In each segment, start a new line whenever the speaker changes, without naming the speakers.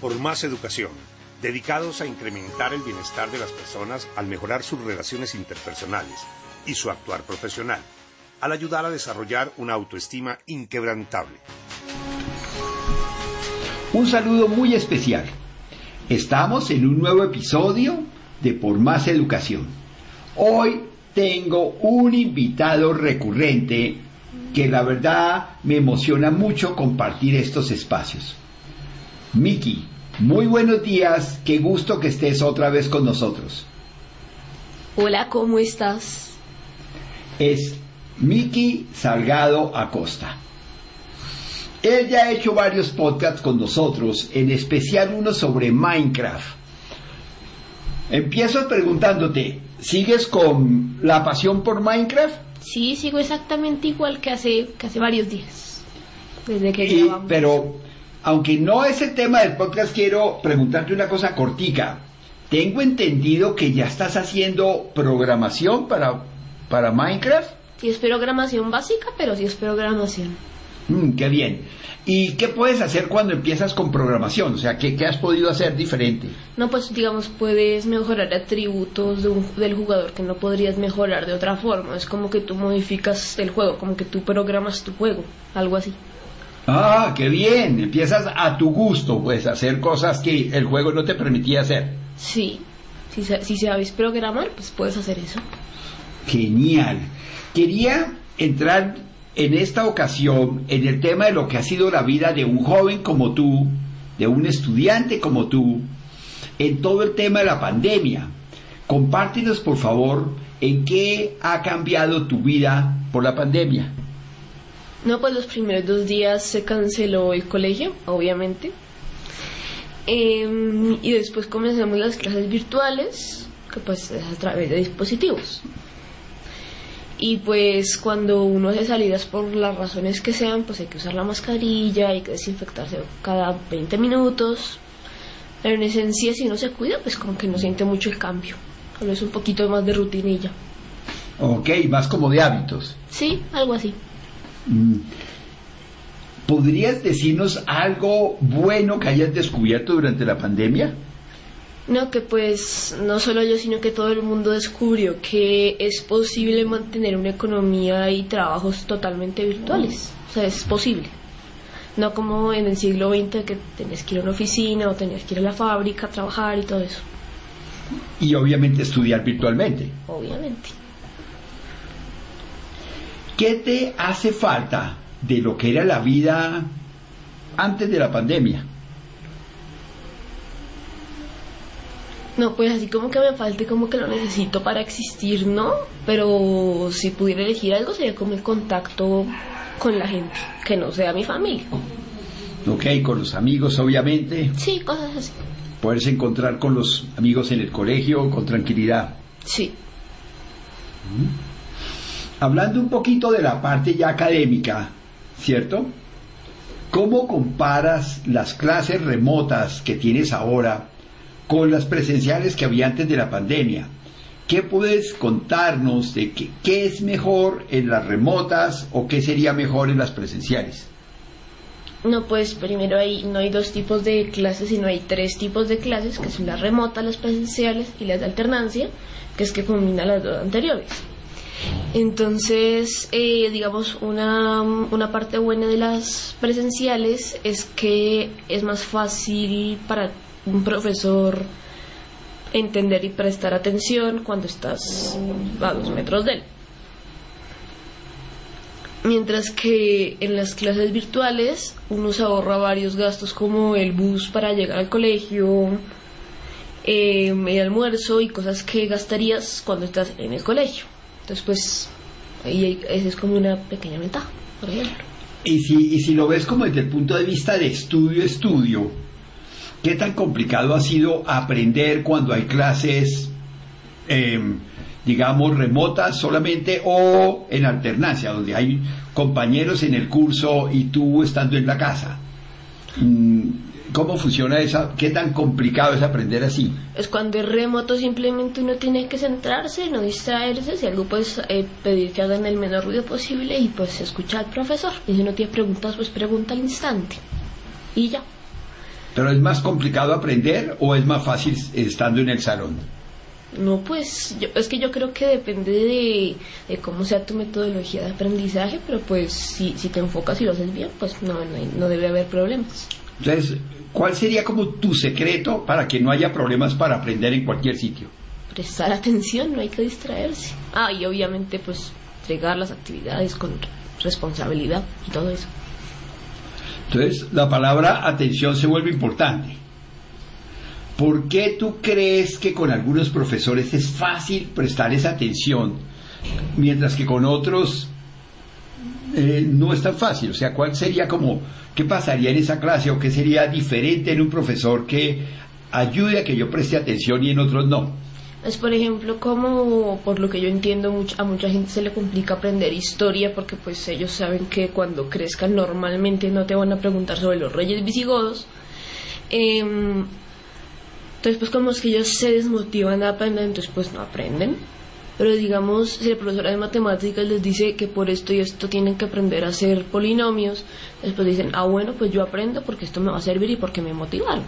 por más educación, dedicados a incrementar el bienestar de las personas al mejorar sus relaciones interpersonales y su actuar profesional, al ayudar a desarrollar una autoestima inquebrantable.
Un saludo muy especial. Estamos en un nuevo episodio de Por Más Educación. Hoy tengo un invitado recurrente que la verdad me emociona mucho compartir estos espacios. Miki, muy buenos días, qué gusto que estés otra vez con nosotros.
Hola, ¿cómo estás?
Es Miki Salgado Acosta. Él ya ha hecho varios podcasts con nosotros, en especial uno sobre Minecraft. Empiezo preguntándote, ¿sigues con la pasión por Minecraft?
Sí, sigo exactamente igual que hace, que hace varios días. Desde que
Y-
grabamos.
pero, aunque no es el tema del podcast, quiero preguntarte una cosa cortica. Tengo entendido que ya estás haciendo programación para, para Minecraft.
Sí es programación básica, pero sí es programación.
Mm, qué bien. ¿Y qué puedes hacer cuando empiezas con programación? O sea, ¿qué, qué has podido hacer diferente?
No, pues digamos, puedes mejorar atributos de un- del jugador que no podrías mejorar de otra forma. Es como que tú modificas el juego, como que tú programas tu juego, algo así.
Ah, qué bien. Empiezas a tu gusto, pues, a hacer cosas que el juego no te permitía hacer.
Sí, si, si sabes programar, pues puedes hacer eso.
Genial. Quería entrar en esta ocasión en el tema de lo que ha sido la vida de un joven como tú, de un estudiante como tú, en todo el tema de la pandemia. Compártenos, por favor, en qué ha cambiado tu vida por la pandemia.
No, pues los primeros dos días se canceló el colegio, obviamente. Em, y después comenzamos las clases virtuales, que pues es a través de dispositivos. Y pues cuando uno hace salidas por las razones que sean, pues hay que usar la mascarilla, hay que desinfectarse cada 20 minutos. Pero en esencia, si uno se cuida, pues como que no siente mucho el cambio. Solo es un poquito más de rutinilla.
Ok, más como de hábitos.
Sí, algo así.
Mm. ¿Podrías decirnos algo bueno que hayas descubierto durante la pandemia?
No, que pues no solo yo, sino que todo el mundo descubrió que es posible mantener una economía y trabajos totalmente virtuales. O sea, es posible. No como en el siglo XX que tenías que ir a una oficina o tenías que ir a la fábrica a trabajar y todo eso.
Y obviamente estudiar virtualmente.
Obviamente.
¿Qué te hace falta de lo que era la vida antes de la pandemia?
No, pues así como que me falte, como que lo necesito para existir, ¿no? Pero si pudiera elegir algo sería como el contacto con la gente, que no sea mi familia.
Ok, con los amigos obviamente,
Sí, cosas así.
poderse encontrar con los amigos en el colegio con tranquilidad.
Sí.
Hablando un poquito de la parte ya académica, ¿cierto? ¿Cómo comparas las clases remotas que tienes ahora con las presenciales que había antes de la pandemia? ¿Qué puedes contarnos de qué, qué es mejor en las remotas o qué sería mejor en las presenciales?
No, pues primero hay, no hay dos tipos de clases, sino hay tres tipos de clases, que son las remotas, las presenciales y las de alternancia, que es que combina las dos anteriores. Entonces, eh, digamos, una, una parte buena de las presenciales es que es más fácil para un profesor entender y prestar atención cuando estás a dos metros de él. Mientras que en las clases virtuales uno se ahorra varios gastos como el bus para llegar al colegio, eh, el almuerzo y cosas que gastarías cuando estás en el colegio. Entonces pues ahí es como una pequeña ventaja, por ejemplo.
Y si, y si lo ves como desde el punto de vista de estudio-estudio, ¿qué tan complicado ha sido aprender cuando hay clases, em, digamos, remotas solamente o en alternancia, donde hay compañeros en el curso y tú estando en la casa? Mm, ¿Cómo funciona esa? ¿Qué tan complicado es aprender así?
Es cuando es remoto simplemente uno tiene que centrarse, no distraerse, si algo pues eh, pedir que hagan el menor ruido posible y pues escuchar al profesor. Y si no tiene preguntas, pues pregunta al instante. Y ya.
¿Pero es más complicado aprender o es más fácil estando en el salón?
No, pues yo, es que yo creo que depende de, de cómo sea tu metodología de aprendizaje, pero pues si, si te enfocas y lo haces bien, pues no, no, no debe haber problemas.
Entonces, ¿cuál sería como tu secreto para que no haya problemas para aprender en cualquier sitio?
Prestar atención, no hay que distraerse. Ah, y obviamente pues entregar las actividades con responsabilidad y todo eso.
Entonces, la palabra atención se vuelve importante. ¿Por qué tú crees que con algunos profesores es fácil prestarles atención, mientras que con otros eh, no es tan fácil? O sea, ¿cuál sería como, qué pasaría en esa clase o qué sería diferente en un profesor que ayude a que yo preste atención y en otros no?
Es por ejemplo como, por lo que yo entiendo, a mucha gente se le complica aprender historia porque pues ellos saben que cuando crezcan normalmente no te van a preguntar sobre los reyes visigodos. Em, entonces pues como es que ellos se desmotivan a aprender, entonces pues no aprenden. Pero digamos, si el profesor de matemáticas les dice que por esto y esto tienen que aprender a hacer polinomios, después dicen, ah bueno, pues yo aprendo porque esto me va a servir y porque me motivaron.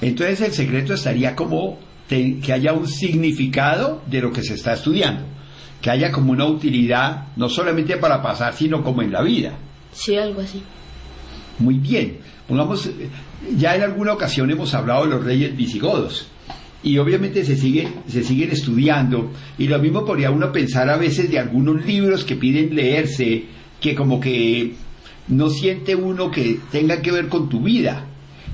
Entonces el secreto estaría como que haya un significado de lo que se está estudiando, que haya como una utilidad, no solamente para pasar, sino como en la vida.
Sí, algo así.
Muy bien, pongamos, ya en alguna ocasión hemos hablado de los reyes visigodos y obviamente se siguen, se siguen estudiando y lo mismo podría uno pensar a veces de algunos libros que piden leerse, que como que no siente uno que tenga que ver con tu vida.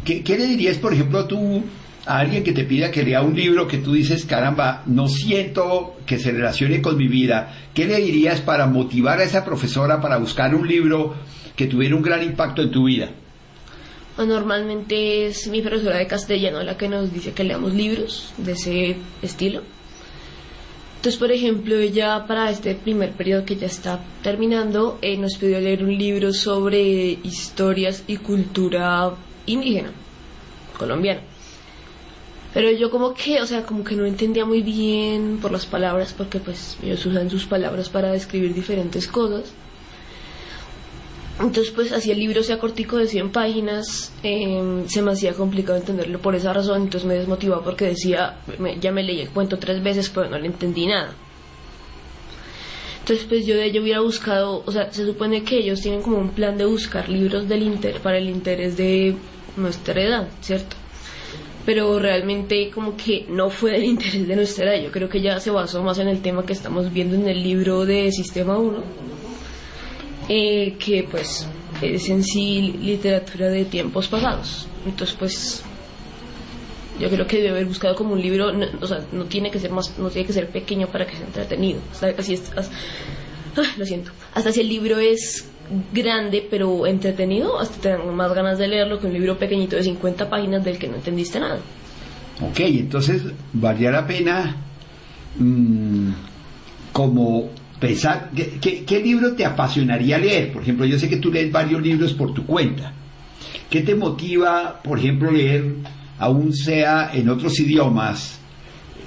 ¿Qué, qué le dirías, por ejemplo, tú a alguien que te pida que lea un libro que tú dices, caramba, no siento que se relacione con mi vida? ¿Qué le dirías para motivar a esa profesora para buscar un libro que tuviera un gran impacto en tu vida?
Normalmente es mi profesora de castellano la que nos dice que leamos libros de ese estilo. Entonces, por ejemplo, ella para este primer periodo que ya está terminando, eh, nos pidió leer un libro sobre historias y cultura indígena, colombiana. Pero yo como que, o sea, como que no entendía muy bien por las palabras, porque pues ellos usan sus palabras para describir diferentes cosas. Entonces, pues así el libro sea cortico de 100 páginas, eh, se me hacía complicado entenderlo por esa razón, entonces me desmotivaba porque decía, me- ya me leí el cuento tres veces, pero no le entendí nada. Entonces, pues yo de ello hubiera buscado, o sea, se supone que ellos tienen como un plan de buscar libros del inter para el interés de nuestra edad, ¿cierto? Pero realmente como que no fue del interés de nuestra edad, yo creo que ya se basó más en el tema que estamos viendo en el libro de Sistema 1 eh, que pues es en sí literatura de tiempos pasados. Entonces pues yo creo que debe haber buscado como un libro, no- o sea, no tiene que ser más, no tiene que ser pequeño para que sea entretenido. O sea, así ah, lo siento. Hasta si el libro es grande pero entretenido, hasta te más ganas de leerlo que un libro pequeñito de 50 páginas del que no entendiste nada.
Ok, entonces valía la pena mm, como pensar, ¿qué, libro te apasionaría leer? Por ejemplo, yo sé que tú lees varios libros por tu cuenta. ¿Qué te motiva, por ejemplo, leer, aún sea en otros idiomas,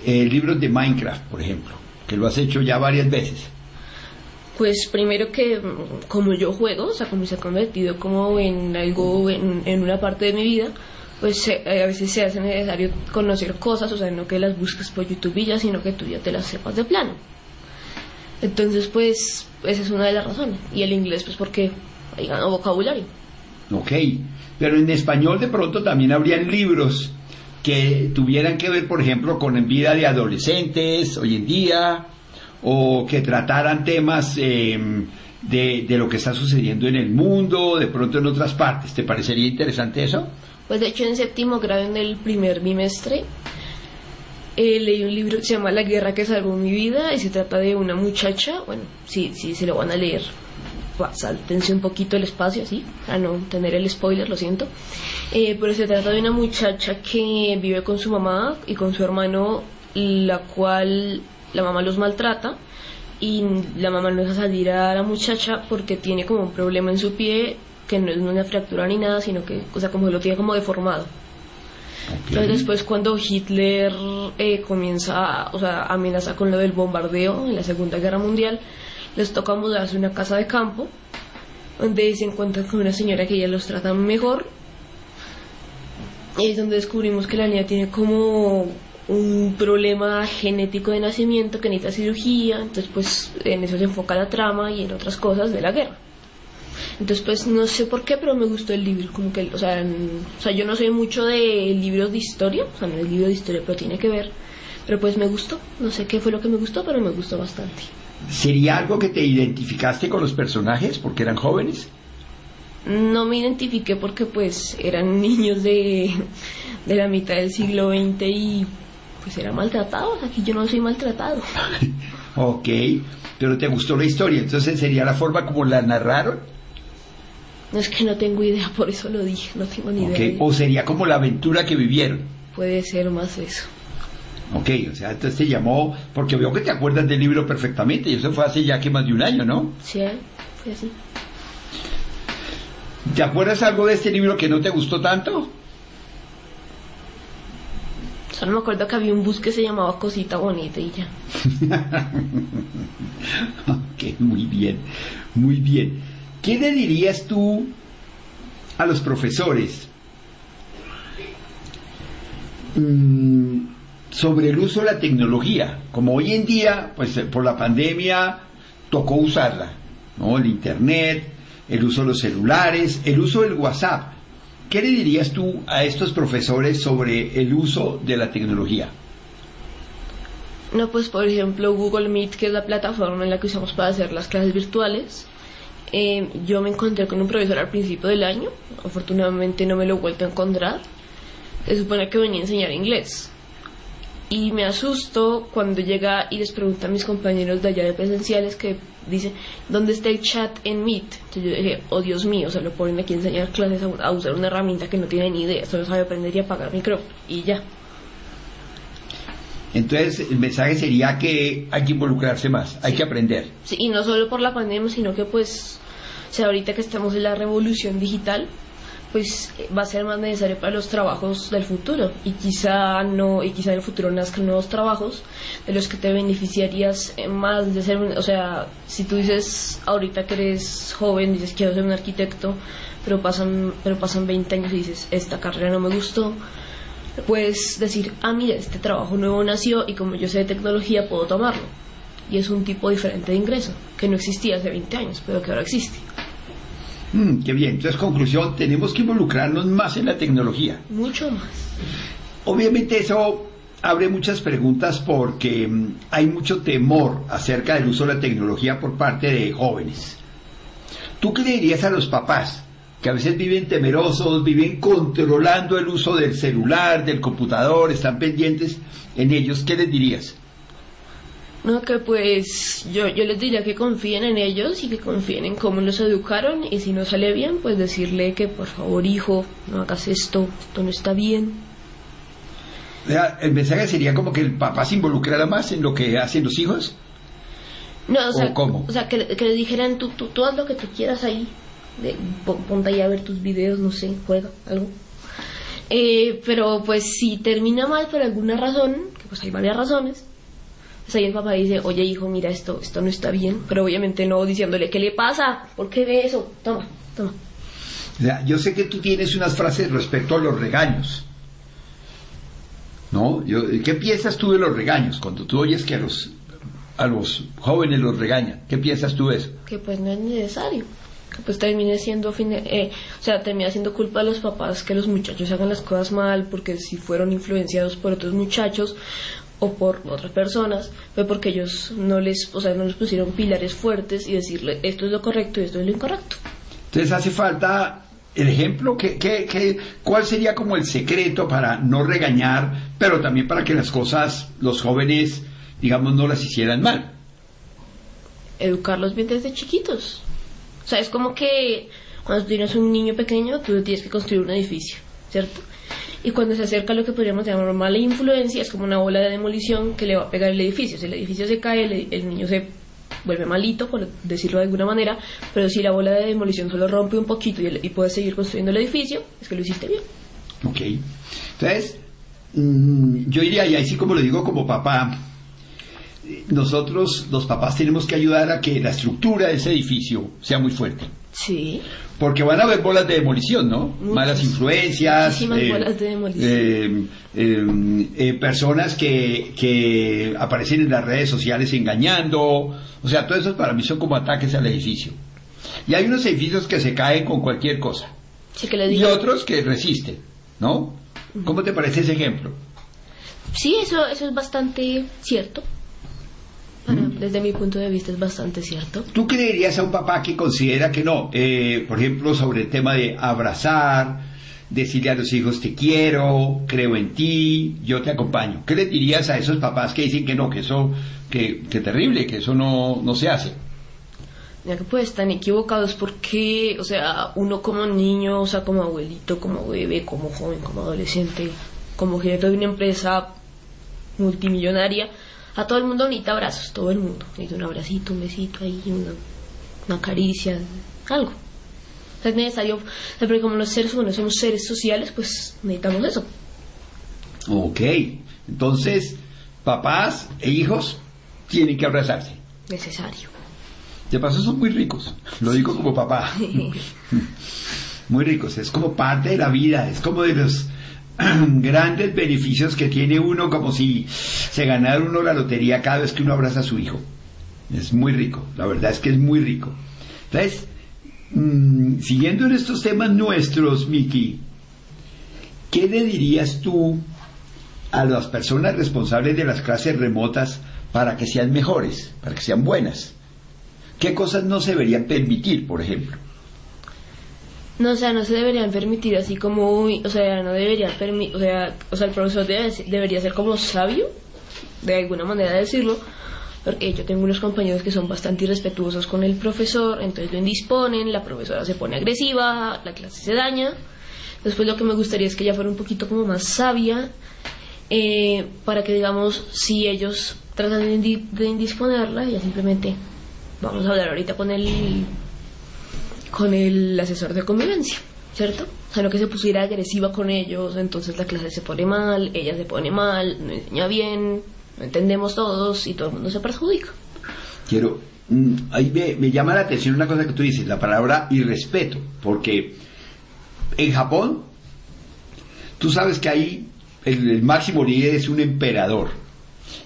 eh, libros de Minecraft, por ejemplo, que lo has hecho ya varias veces?
Pues primero que como yo juego, o sea, como se ha convertido como en algo, en, en una parte de mi vida, pues eh, a veces se hace necesario conocer cosas, o sea, no que las busques por YouTube y ya, sino que tú ya te las sepas de plano. Entonces, pues, esa es una de las razones. Y el inglés, pues, porque hay ganado vocabulario.
Ok, pero en español de pronto también habrían libros que tuvieran que ver, por ejemplo, con vida de adolescentes hoy en día, o que trataran temas eh, de, de lo que está sucediendo en el mundo, de pronto en otras partes. ¿Te parecería interesante eso?
Pues, de hecho, en séptimo grado, en el primer bimestre, eh, leí un libro que se llama La guerra que salvó mi vida y se trata de una muchacha, bueno, sí, sí, se lo van a leer, sáltense un poquito el espacio, así, a no tener el spoiler, lo siento, Eh, pero se trata de una muchacha que vive con su mamá y con su hermano, la cual la mamá los maltrata y la mamá no deja salir a la muchacha porque tiene como un problema en su pie que no es una fractura ni nada, sino que, o sea, como lo tiene como deformado. Entonces después cuando Hitler eh, comienza, o sea, amenaza con lo del bombardeo en la Segunda Guerra Mundial, les toca mudarse a una casa de campo, donde se encuentran con una señora que ya los trata mejor, Y es donde descubrimos que la niña tiene como un problema genético de nacimiento que necesita cirugía, entonces pues en eso se enfoca la trama y en otras cosas de la guerra. Entonces pues no sé por qué, pero me gustó el libro, como que, o sea, o sea yo no soy mucho de libros de historia, o sea, no es libro de historia, pero tiene que ver, pero pues me gustó, no sé qué fue lo que me gustó, pero me gustó bastante.
¿Sería algo que te identificaste con los personajes porque eran jóvenes?
No me identifiqué porque pues eran niños de, de la mitad del siglo XX y pues eran maltratados. Aquí yo no soy maltratado.
ok, pero te gustó la historia, entonces sería la forma como la narraron.
No es que no tengo idea, por eso lo dije, no tengo ni idea.
O sería como la aventura que vivieron.
Puede ser más eso.
Ok, o sea, entonces te llamó, porque veo que te acuerdas del libro perfectamente, y eso fue hace ya que más de un año, ¿no?
Sí, fue así.
¿Te acuerdas algo de este libro que no te gustó tanto?
Solo me acuerdo que había un bus que se llamaba Cosita Bonita y ya.
ok, muy bien, muy bien. ¿Qué le dirías tú a los profesores mm, sobre el uso de la tecnología? Como hoy en día, pues eh, por la pandemia tocó usarla, ¿no? El Internet, el uso de los celulares, el uso del WhatsApp. ¿Qué le dirías tú a estos profesores sobre el uso de la tecnología?
No, pues por ejemplo Google Meet, que es la plataforma en la que usamos para hacer las clases virtuales. Eh, yo me encontré con un profesor al principio del año, afortunadamente no me lo he vuelto a encontrar. Se supone que venía a enseñar inglés. Y me asusto cuando llega y les pregunta a mis compañeros de allá de presenciales que dice, ¿dónde está el chat en Meet? Entonces yo dije, oh Dios mío, se lo ponen aquí a enseñar clases a, usar una herramienta que no tiene ni idea, solo sabe aprender y apagar micrófono y ya.
Entonces el mensaje sería que hay que involucrarse más, hay que aprender.
Sí, y no solo por la pandemia, sino que pues, o sea, ahorita que estamos en la revolución digital, pues va a ser más necesario para los trabajos del futuro. Y quizá no y quizá en el futuro nazcan nuevos trabajos de los que te beneficiarías más de ser o sea si tú dices ahorita que eres joven dices quiero ser un arquitecto pero pasan pero pasan 20 años y dices esta carrera no me gustó puedes decir ah mira este trabajo nuevo nació y como yo sé de tecnología puedo tomarlo y es un tipo diferente de ingreso que no existía hace 20 años pero que ahora existe
Mm, qué bien. Entonces, conclusión, tenemos que involucrarnos más en la tecnología.
Mucho más.
Obviamente eso abre muchas preguntas porque mm, hay mucho temor acerca del uso de la tecnología por parte de jóvenes. ¿Tú qué le dirías a los papás que a veces viven temerosos, viven controlando el uso del celular, del computador, están pendientes en ellos? ¿Qué les dirías?
No, que pues yo, yo les diría que confíen en ellos y que confíen en cómo los educaron y si no sale bien, pues decirle que por favor hijo, no hagas esto, esto no está bien.
El mensaje sería como que el papá se involucrara más en lo que hacen los hijos.
No, o sea, cómo? O sea que, que le dijeran tú, tú, tú haz lo que tú quieras ahí, de, ponte ahí a ver tus videos, no sé, juega, algo. Eh, pero pues si termina mal por alguna razón, que pues hay varias razones, o el papá dice, oye hijo, mira esto, esto no está bien, pero obviamente no diciéndole, ¿qué le pasa? ¿Por qué ve eso? Toma, toma.
yo sé que tú tienes unas frases respecto a los regaños. ¿No? ¿Qué piensas tú de los regaños? Cuando tú oyes que a los, a los jóvenes los regañan, ¿qué piensas tú de eso?
Que pues no es necesario. Que pues termine siendo, eh, o sea, termina siendo culpa de los papás que los muchachos hagan las cosas mal porque si fueron influenciados por otros muchachos o por otras personas, fue porque ellos no les, o sea, no les pusieron pilares fuertes y decirle esto es lo correcto y esto es lo incorrecto.
Entonces hace falta el ejemplo, que, que, ¿cuál sería como el secreto para no regañar, pero también para que las cosas, los jóvenes, digamos, no las hicieran mal?
Educarlos bien desde chiquitos. O sea, es como que cuando tienes un niño pequeño, tú tienes que construir un edificio, ¿cierto? Y cuando se acerca lo que podríamos llamar mala influencia, es como una bola de demolición que le va a pegar el edificio. Si el edificio se cae, el, niño se vuelve malito, por decirlo de alguna manera, pero si la bola de demolición solo rompe un poquito y, y puedes seguir construyendo el edificio, es que lo hiciste bien.
Ok. Entonces, mm, yo diría, y así como lo digo como papá, nosotros los papás tenemos que ayudar a que la estructura de ese edificio sea muy fuerte.
Sí.
Porque van a haber bolas de demolición, ¿no?
Muchas.
Malas influencias.
Muchísimas bolas de demolición.
eh, eh, eh, personas que, que aparecen en las redes sociales engañando. O sea, todo eso para mí son como ataques al edificio. Y hay unos edificios que se caen con cualquier cosa.
Sí, que
Y otros que resisten, ¿no? ¿Cómo te parece ese ejemplo?
Sí, eso, eso es bastante cierto. Para- Desde mi punto de vista es bastante cierto.
¿Tú qué le dirías a un papá que considera que no? Eh, por ejemplo, sobre el tema de abrazar, decirle a los hijos te quiero, creo en ti, yo te acompaño. ¿Qué le dirías a esos papás que dicen que no, que eso, que, que terrible, que eso no, no se hace?
Ya que pues están equivocados porque, o sea, uno como niño, o sea, como abuelito, como bebé, como joven, como adolescente, como gerente de una empresa multimillonaria, a todo el mundo necesita abrazos, todo el mundo. Necesita un abracito, un besito ahí, una, una caricia, algo. Es necesario, porque como los seres humanos somos seres sociales, pues necesitamos eso.
Ok, entonces, papás e hijos tienen que abrazarse.
Necesario.
De paso son muy ricos, lo digo como papá. muy ricos, es como parte de la vida, es como de los grandes beneficios que tiene uno, como si se ganara uno la lotería cada vez que uno abraza a su hijo. Es muy rico, la verdad es que es muy rico. Entonces, mm, siguiendo en estos temas nuestros, Miki, ¿qué le dirías tú a las personas responsables de las clases remotas para que sean mejores, para que sean buenas? ¿Qué cosas no se deberían permitir, por ejemplo?
No, o sea, no se deberían permitir así como, uy, o sea, no deberían permitir, o sea, o sea, el profesor debe debería ser como sabio, de alguna manera decirlo, porque yo tengo unos compañeros que son bastante irrespetuosos con el profesor, entonces lo indisponen, la profesora se pone agresiva, la clase se daña. Después lo que me gustaría es que ella fuera un poquito como más sabia, eh, para que digamos, si ellos tratan de indisponerla, ella simplemente, vamos a hablar ahorita con el con el asesor de convivencia, ¿cierto? O sea, no que se pusiera agresiva con ellos, entonces la clase se pone mal, ella se pone mal, no enseña bien, no entendemos todos y todo el mundo se perjudica.
Quiero, mm, ahí me, me llama la atención una cosa que tú dices, la palabra irrespeto, porque en Japón, tú sabes que ahí el, el máximo líder es un emperador,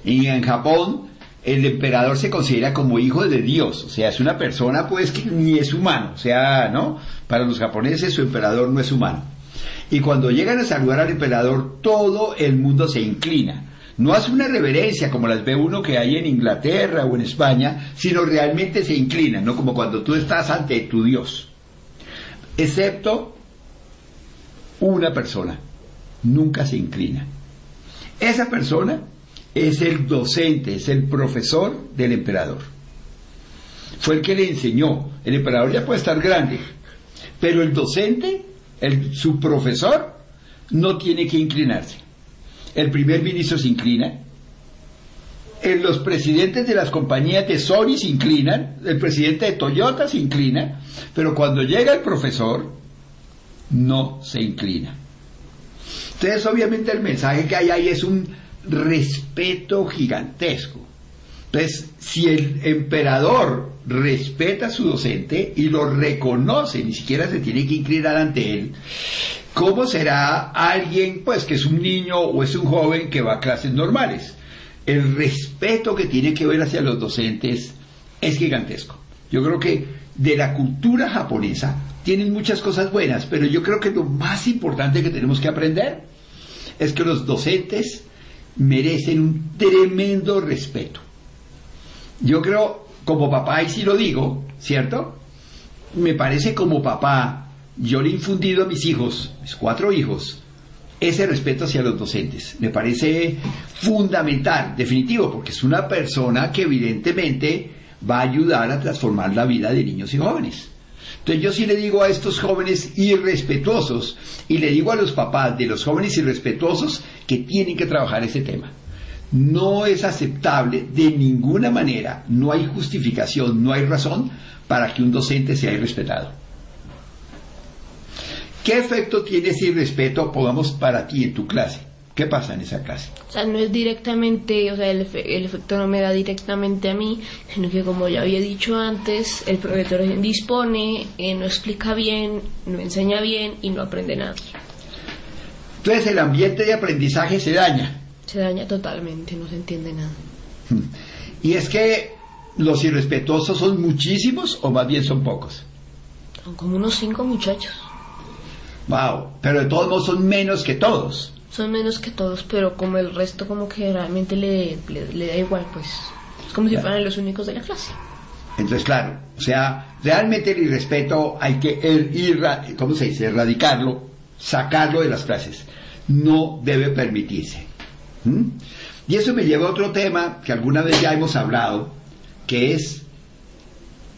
y en Japón el emperador se considera como hijo de Dios, o sea, es una persona pues que ni es humano, o sea, ¿no? Para los japoneses su emperador no es humano. Y cuando llegan a saludar al emperador, todo el mundo se inclina. No hace una reverencia como las ve uno que hay en Inglaterra o en España, sino realmente se inclinan, ¿no? Como cuando tú estás ante tu Dios. Excepto una persona, nunca se inclina. Esa persona es el docente, es el profesor del emperador. Fue el que le enseñó. El emperador ya puede estar grande, pero el docente, el- su profesor, no tiene que inclinarse. El primer ministro se inclina, los presidentes de las compañías de Sony se inclinan, el presidente de Toyota se inclina, pero cuando llega el profesor, no se inclina. Entonces, obviamente, el mensaje que hay ahí es un respeto gigantesco. Entonces, si el emperador respeta a su docente y lo reconoce, ni siquiera se tiene que inclinar ante él, ¿cómo será alguien, pues, que es un niño o es un joven que va a clases normales? El respeto que tiene que ver hacia los docentes es gigantesco. Yo creo que de la cultura japonesa tienen muchas cosas buenas, pero yo creo que lo más importante que tenemos que aprender es que los docentes merecen un tremendo respeto. Yo creo, como papá, y si lo digo, ¿cierto? Me parece como papá, yo le he infundido a mis hijos, mis cuatro hijos, ese respeto hacia los docentes. Me parece fundamental, definitivo, porque es una persona que evidentemente va a ayudar a transformar la vida de niños y jóvenes. Entonces yo sí le digo a estos jóvenes irrespetuosos y le digo a los papás de los jóvenes irrespetuosos que tienen que trabajar ese tema. No es aceptable de ninguna manera, no hay justificación, no hay razón para que un docente sea irrespetado. ¿Qué efecto tiene ese irrespeto, pongamos, para ti en tu clase? ¿Qué pasa en esa clase?
O sea, no es directamente, o sea, el, el, efecto no me da directamente a mí, sino que como ya había dicho antes, el profesor dispone, eh, no explica bien, no enseña bien y no aprende nada.
Entonces el ambiente de aprendizaje se daña.
Se daña totalmente, no se entiende nada.
Y es que los irrespetuosos son muchísimos o más bien son pocos.
Son como unos cinco muchachos.
Wow, pero de todos modos son menos que todos.
Son menos que todos, pero como el resto como que realmente le, le, da igual, pues es como si fueran los únicos de la clase.
Entonces, claro, o sea, realmente el irrespeto hay que ir, ¿cómo se dice? Erradicarlo, sacarlo de las clases. No debe permitirse. Y eso me lleva a otro tema que alguna vez ya hemos hablado, que es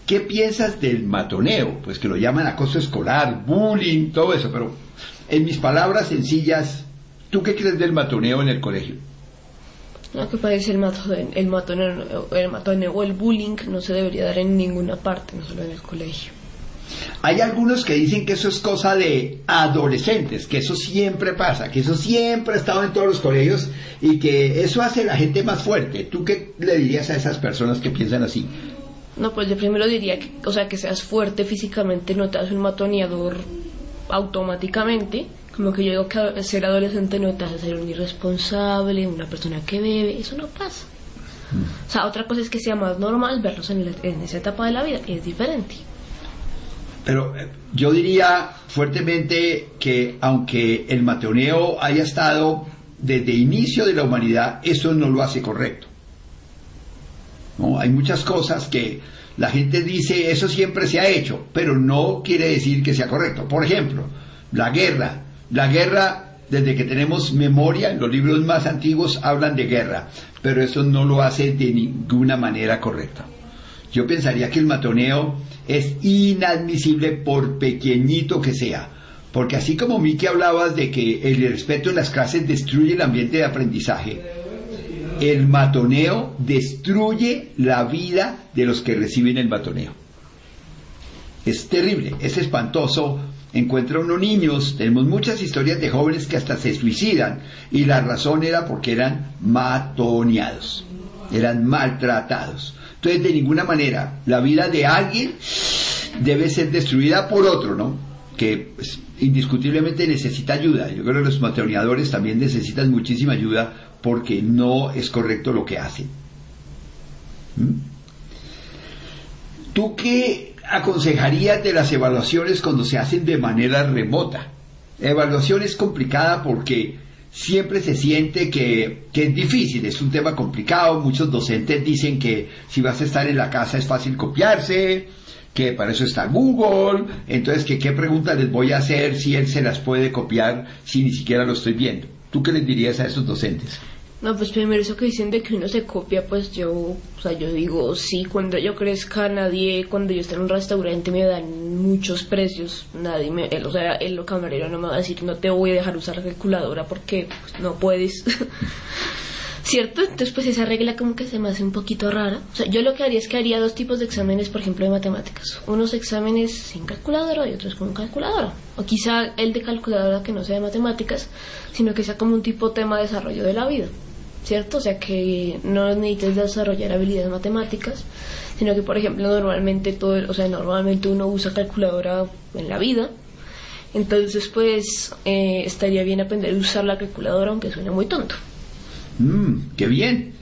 ¿qué piensas del matoneo? Pues que lo llaman acoso escolar, bullying, todo eso, pero en mis palabras sencillas, ¿tú qué crees del matoneo en el colegio?
Lo que parece el matoneo, el matoneo, el matoneo o el bullying no se debería dar en ninguna parte, no solo en el colegio.
Hay algunos que dicen que eso es cosa de adolescentes, que eso siempre pasa, que eso siempre ha estado en todos los colegios y que eso hace a la gente más fuerte. ¿Tú qué le dirías a esas personas que piensan así?
No, pues yo primero diría que, o sea, que seas fuerte físicamente no te hace un matoneador automáticamente. Como que yo digo que ser adolescente no te hace ser un irresponsable, una persona que bebe, eso no pasa. O sea, otra cosa es que sea más normal verlos en, en esa etapa de la vida, que es diferente.
Pero eh, yo diría fuertemente que aunque el matoneo haya estado desde inicio de la humanidad, eso no lo hace correcto. ¿no? Hay muchas cosas que la gente dice, eso siempre se ha hecho, pero no quiere decir que sea correcto. Por ejemplo, la guerra. La guerra, desde que tenemos memoria, los libros más antiguos hablan de guerra, pero eso no lo hace de ninguna manera correcta. Yo pensaría que el matoneo es inadmisible por pequeñito que sea. Porque así como Miki hablabas de que el respeto en las clases destruye el ambiente de aprendizaje, el matoneo destruye la vida de los que reciben el matoneo. Es terrible, es espantoso. Encuentra unos niños, tenemos muchas historias de jóvenes que hasta se suicidan y la razón era porque eran matoneados, eran maltratados. Entonces, de ninguna manera, la vida de alguien debe ser destruida por otro, ¿no? Que pues, indiscutiblemente necesita ayuda. Yo creo que los matoneadores también necesitan muchísima ayuda porque no es correcto lo que hacen. ¿Mm? ¿Tú qué aconsejarías de las evaluaciones cuando se hacen de manera remota? Evaluación es complicada porque siempre se siente que, que, es difícil, es un tema complicado, muchos docentes dicen que si vas a estar en la casa es fácil copiarse, que para eso está Google, entonces que qué preguntas les voy a hacer si él se las puede copiar si ni siquiera lo estoy viendo. ¿Tú qué les dirías a esos docentes?
No, pues primero eso que dicen de que uno se copia, pues yo, o sea, yo digo, sí, cuando yo crezca, nadie, cuando yo esté en un restaurante me dan muchos precios, nadie me, o sea, el camarero no me va a decir, no te voy a dejar usar la calculadora porque pues, no puedes. ¿Cierto? Entonces, pues esa regla como que se me hace un poquito rara. O sea, yo lo que haría es que haría dos tipos de exámenes, por ejemplo, de matemáticas. Unos exámenes sin calculadora y otros con calculadora. O quizá el de calculadora que no sea de matemáticas, sino que sea como un tipo tema de desarrollo de la vida. ¿Cierto? O sea que no necesites desarrollar habilidades matemáticas, sino que, por ejemplo, normalmente todo, o sea, normalmente uno usa calculadora en la vida, entonces pues eh, estaría bien aprender a usar la calculadora aunque suene muy tonto.
Mm, qué bien.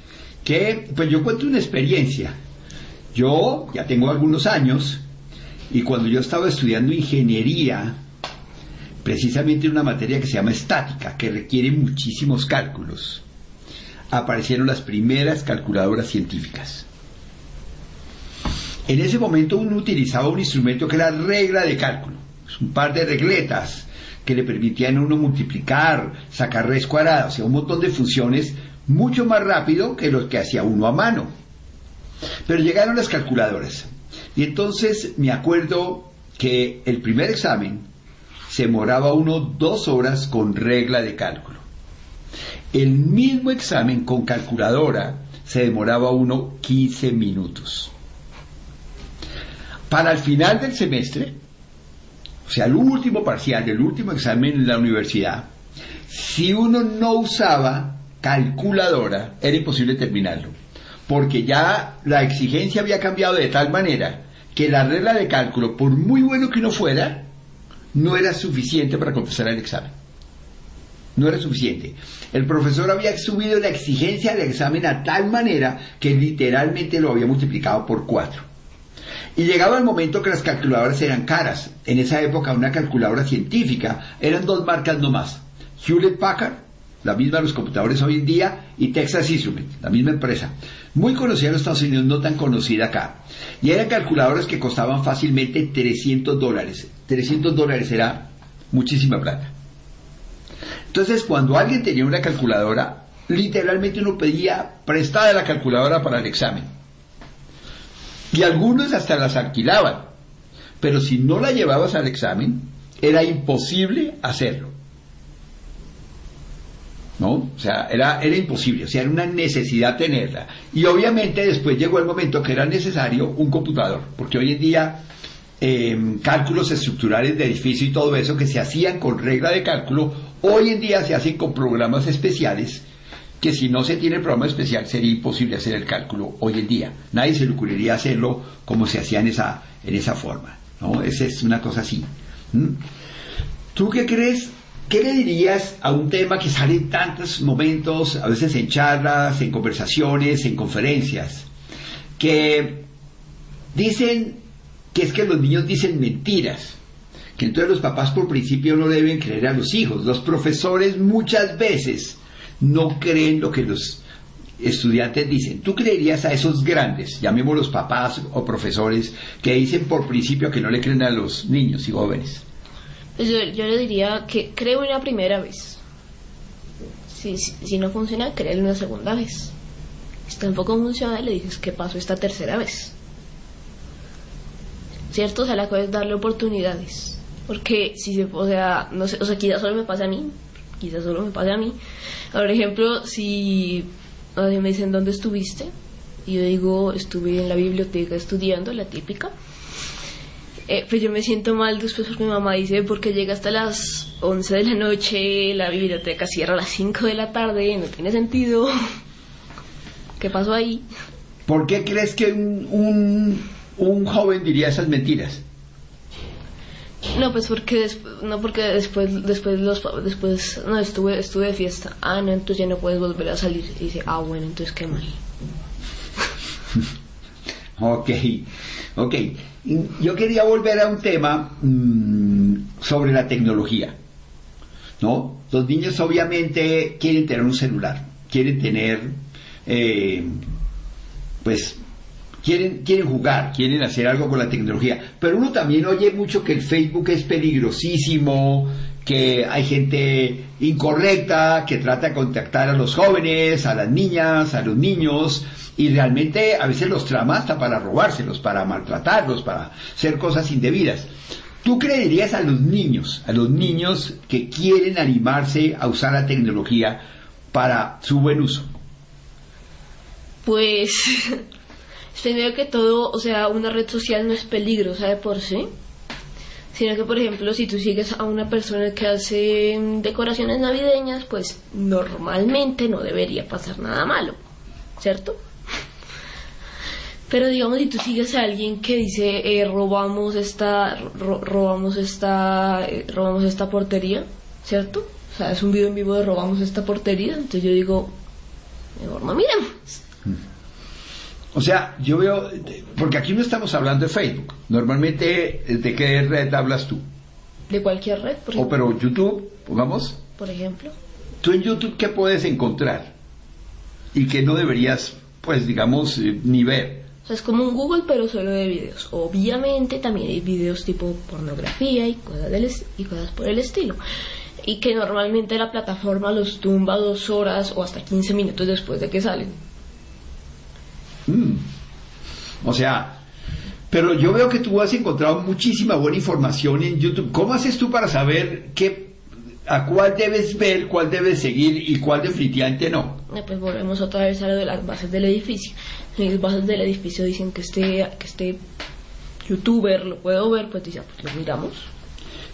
Que, pues yo cuento una experiencia. Yo ya tengo algunos años y cuando yo estaba estudiando ingeniería, precisamente una materia que se llama estática, que requiere muchísimos cálculos aparecieron las primeras calculadoras científicas. En ese momento uno utilizaba un instrumento que era regla de cálculo, un par de regletas que le permitían a uno multiplicar, sacar raíz cuadrada, o sea, un montón de funciones mucho más rápido que lo que hacía uno a mano. Pero llegaron las calculadoras. Y entonces me acuerdo que el primer examen se demoraba uno dos horas con regla de cálculo. El mismo examen con calculadora se demoraba uno 15 minutos. Para el final del semestre, o sea, el último parcial del último examen en la universidad, Si uno no usaba calculadora, era imposible terminarlo, porque ya la exigencia había cambiado de tal manera que la regla de cálculo, por muy bueno que uno fuera, no era suficiente para contestar el examen. No era suficiente. El profesor había subido la exigencia del examen a tal manera que literalmente lo había multiplicado por cuatro. Y llegaba el momento que las calculadoras eran caras. En esa época una calculadora científica eran dos marcas no más. Hewlett Packard, la misma de los computadores hoy en día, y Texas Instruments, la misma empresa. Muy conocida en los Estados Unidos, no tan conocida acá. Y eran calculadoras que costaban fácilmente 300 dólares. 300 dólares era muchísima plata. Entonces, cuando alguien tenía una calculadora, literalmente uno pedía prestada la calculadora para el examen. Y algunos hasta las alquilaban. Pero si no la llevabas al examen, era imposible hacerlo. ¿No? O sea, era, imposible, o sea, era una necesidad tenerla. Y obviamente después llegó el momento que era necesario un computador, porque hoy en día em, cálculos estructurales de edificio y todo eso que se hacían con regla de cálculo, hoy en día se hacen con programas especiales que si no se tiene el programa especial sería imposible hacer el cálculo hoy en día. Nadie se le ocurriría hacerlo como se hacía en esa, en esa forma. ¿no? Esa es una cosa así. ¿Mm? ¿Tú qué crees ¿Qué le dirías a un tema que sale en tantos momentos, a veces en charlas, en conversaciones, en conferencias, que dicen que es que los niños dicen mentiras, que entonces los papás por principio no deben creer a los hijos, los profesores muchas veces no creen lo que los estudiantes dicen. ¿Tú creerías a esos grandes, llamémoslos papás o profesores, que dicen por principio que no le creen a los niños y jóvenes?
Pues yo, yo le diría que creo una primera vez. Si, si, no funciona, créelo una segunda vez. Si tampoco funciona, le dices qué pasó esta tercera vez. ¿Cierto? O sea, la cosa es darle oportunidades. Porque si se, o sea, no sé, o sea, quizás solo me pasa a mí, quizás solo me pase a mí. Por ejemplo, si, o sea, me dicen dónde estuviste, y yo digo, estuve en la biblioteca estudiando, la típica. Eh, pues yo me siento mal después porque mi mamá dice porque llega hasta las 11 de la noche, la biblioteca cierra a las 5 de la tarde, no tiene sentido. ¿Qué pasó ahí?
¿Por qué crees que un, un, un joven diría esas mentiras?
No, pues porque después, no porque después después los después no estuve estuve de fiesta. Ah, no, entonces ya no puedes volver a salir. Y dice, "Ah, bueno, entonces qué mal."
ok, ok. Yo quería volver a un tema mmm, sobre la tecnología. ¿No? Los niños obviamente quieren tener un celular, quieren tener, eh, pues, quieren, quieren jugar, quieren hacer algo con la tecnología. Pero uno también oye mucho que el Facebook es peligrosísimo, que hay gente incorrecta que trata de contactar a los jóvenes, a las niñas, a los niños, y realmente a veces los trama hasta para robárselos, para maltratarlos, para hacer cosas indebidas. ¿Tú creerías a los niños, a los niños que quieren animarse a usar la tecnología para su buen uso?
Pues, primero que todo, o sea, una red social no es peligrosa de por sí, sino que, por ejemplo, si tú sigues a una persona que hace decoraciones navideñas, pues normalmente no debería pasar nada malo, ¿cierto? Pero digamos, si tú sigues a alguien que dice eh, robamos esta ro robamos esta eh, robamos esta portería, ¿cierto? O sea, es un video en vivo de robamos esta portería, entonces yo digo, mejor no miremos.
O sea, yo veo, porque aquí no estamos hablando de Facebook. Normalmente, ¿de qué red hablas tú?
De cualquier red, por
O
ejemplo.
pero YouTube, pongamos.
Por ejemplo.
Tú en YouTube, ¿qué puedes encontrar? Y que no deberías, pues, digamos, eh, ni ver.
O sea, es como un Google, pero solo de videos. Obviamente también hay videos tipo pornografía y cosas, del y cosas por el estilo. Y que normalmente la plataforma los tumba dos horas o hasta 15 minutos después de que salen.
Mm. O sea, pero yo veo que tú has encontrado muchísima buena información en YouTube. ¿Cómo haces tú para saber qué, a cuál debes ver, cuál debes seguir y cuál definitivamente no?
Pues volvemos otra vez a lo de las bases del edificio. Las bases del edificio dicen que este, que este youtuber lo puedo ver, pues dice, ah, pues lo miramos.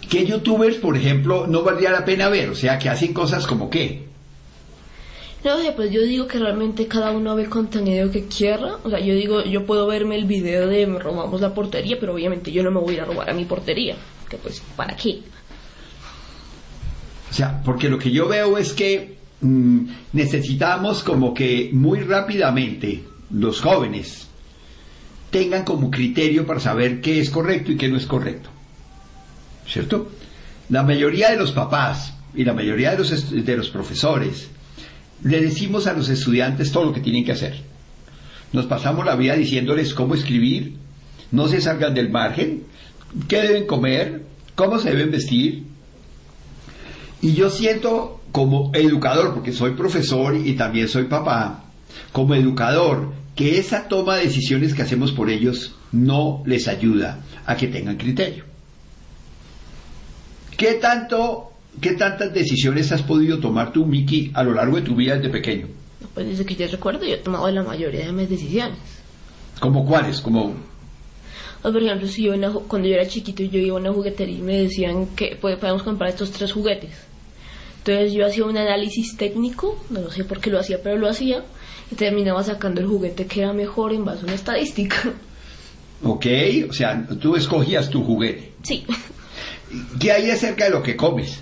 ¿Qué youtubers, por ejemplo, no valdría la pena ver? O sea, que hacen cosas como qué.
No sé, pues yo digo que realmente cada uno ve contenido que quiera. O sea, yo digo, yo puedo verme el video de robamos la portería, pero obviamente yo no me voy a ir a robar a mi portería. Que pues, ¿para qué?
O sea, porque lo que yo veo es que mm, necesitamos como que muy rápidamente los jóvenes tengan como criterio para saber qué es correcto y qué no es correcto. ¿Cierto? La mayoría de los papás y la mayoría de los, de los profesores le decimos a los estudiantes todo lo que tienen que hacer. Nos pasamos la vida diciéndoles cómo escribir, no se salgan del margen, qué deben comer, cómo se deben vestir. Y yo siento como educador, porque soy profesor y también soy papá, como educador, que esa toma de decisiones que hacemos por ellos no les ayuda a que tengan criterio. ¿Qué tanto ¿Qué tantas decisiones has podido tomar tú, Miki, a lo largo de tu vida desde pequeño?
Pues desde que yo recuerdo, yo he tomado la mayoría de mis decisiones.
¿Cómo cuáles? Como...
por ejemplo, si yo cuando yo era chiquito yo iba a una juguetería y me decían que podemos comprar estos tres juguetes. Entonces yo hacía un análisis técnico, no sé por qué lo hacía, pero lo hacía, y terminaba sacando el juguete que era mejor en base a una estadística.
Ok, o sea, tú escogías tu juguete.
Sí.
¿Qué hay acerca de lo que comes?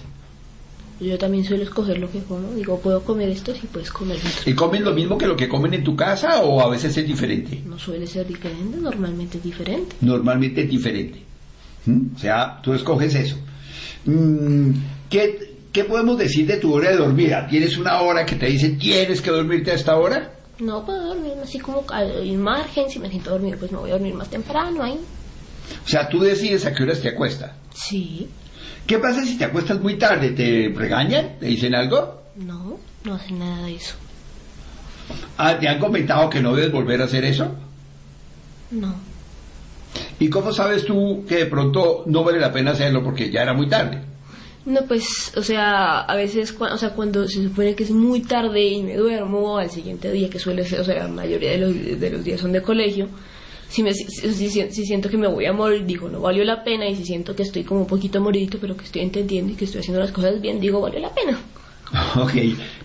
Yo también suelo escoger lo que como. Digo, puedo comer esto si puedes comer esto.
¿Y comen lo mismo que lo que comen en tu casa o a veces es diferente?
No suele ser diferente, normalmente es diferente.
Normalmente es diferente. ¿Mm? O sea, tú escoges eso. Mm, ¿Qué, ¿Qué podemos decir de tu hora de dormir? ¿Tienes una hora que te dice tienes que dormirte a esta hora?
No, puedo dormir así como al margen. Si me siento dormir, pues me voy a dormir más temprano ahí.
O sea, tú decides a qué horas te acuestas.
Sí.
¿Qué pasa si te acuestas muy tarde? ¿Te regañan? ¿Te dicen algo?
No, no hacen nada de eso.
Ah, ¿te han comentado que no debes volver a hacer eso?
No.
¿Y cómo sabes tú que de pronto no vale la pena hacerlo porque ya era muy tarde?
No, pues, o sea, a veces, o sea, cuando se supone que es muy tarde y me duermo, al siguiente día, que suele ser, o sea, la mayoría de los, de los días son de colegio, si, me, si, siento que me voy a morir, digo, no valió la pena, y si siento que estoy como un poquito moridito, pero que estoy entendiendo y que estoy haciendo las cosas bien, digo, valió la pena.
Ok,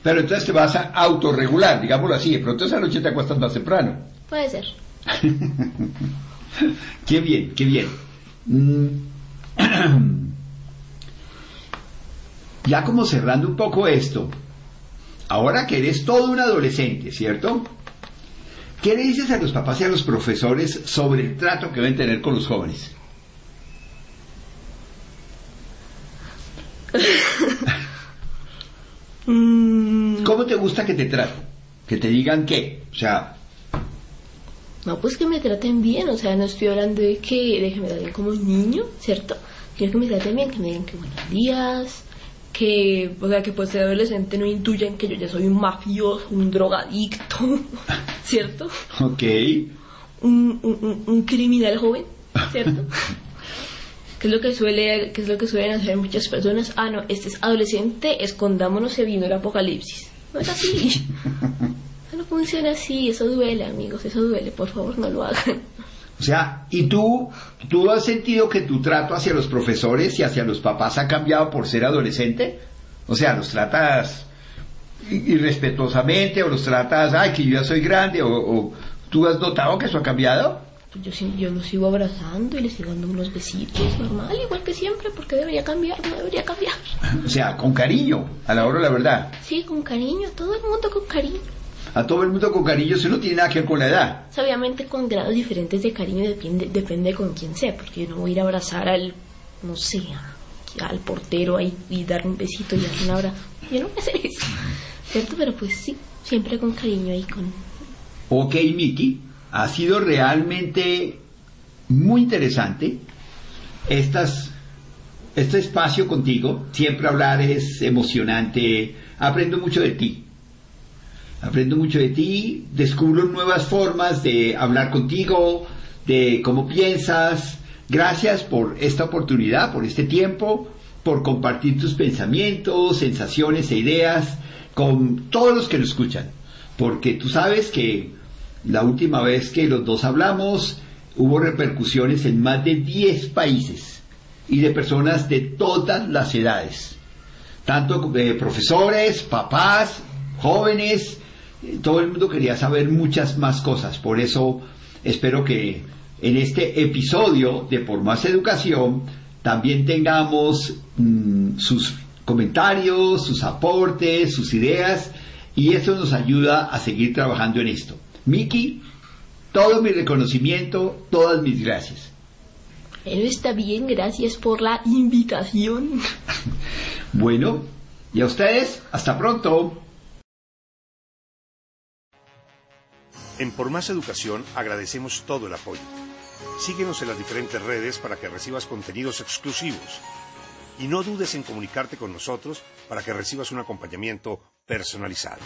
pero entonces te vas a autorregular, digámoslo así, de pronto esa noche te acuestas más temprano.
Puede ser.
qué bien, qué bien. Mm. ya como cerrando un poco esto, ahora que eres todo un adolescente, ¿cierto? ¿Qué le dices a los papás y a los profesores sobre el trato que deben tener con los jóvenes?
Mm.
¿Cómo te gusta que te traten? Que te digan qué, o sea...
No, pues que me traten bien, o sea, no estoy hablando de que, de que me traten como niño, ¿cierto? Quiero que me traten bien, que me digan que buenos días, que, o sea, que pues ser adolescente no intuyan que yo ya soy un mafioso, un drogadicto, ¿cierto?
Ok.
Un, un, un criminal joven, ¿cierto? ¿Qué es lo que suele, qué es lo que suelen hacer muchas personas? Ah, no, este es adolescente, escondámonos, se vino el apocalipsis. No es así. no funciona así, eso duele, amigos, eso duele, por favor, no lo hagan.
O sea, ¿y tú, tú has sentido que tu trato hacia los profesores y hacia los papás ha cambiado por ser adolescente? O sea, ¿los tratas irrespetuosamente o los tratas, ay, que yo ya soy grande? ¿O, tú has notado que eso ha cambiado?
Pues yo, yo los sigo abrazando y les sigo dando unos besitos, normal, igual que siempre, porque debería cambiar, no debería cambiar.
O sea, con cariño, a la hora de la verdad.
Sí, con cariño, todo el mundo con cariño
a todo el mundo con cariño, eso no tiene nada que ver con la edad.
Obviamente con grados diferentes de cariño depende, depende con quién sea, porque yo no voy a ir a abrazar al, no sé, al portero ahí y darle un besito y darle un abrazo. Yo no voy a hacer eso, ¿cierto? Pero pues sí, siempre con cariño ahí con...
Ok, Miki, ha sido realmente muy interesante estas, este espacio contigo. Siempre hablar es emocionante, aprendo mucho de ti aprendo mucho de ti, descubro nuevas formas de hablar contigo, de cómo piensas. Gracias por esta oportunidad, por este tiempo, por compartir tus pensamientos, sensaciones e ideas con todos los que lo escuchan. Porque tú sabes que la última vez que los dos hablamos hubo repercusiones en más de 10 países y de personas de todas las edades, tanto de profesores, papás, jóvenes, eh, todo el mundo quería saber muchas más cosas, por eso espero que en este episodio de Por Más Educación también tengamos mm, sus comentarios, sus aportes, sus ideas, y eso nos ayuda a seguir trabajando en esto. Miki, todo mi reconocimiento, todas mis gracias.
Pero está bien, gracias por la invitación.
bueno, y a ustedes, hasta pronto.
En Por Más Educación agradecemos todo el apoyo. Síguenos en las diferentes redes para que recibas contenidos exclusivos. Y no dudes en comunicarte con nosotros para que recibas un acompañamiento personalizado.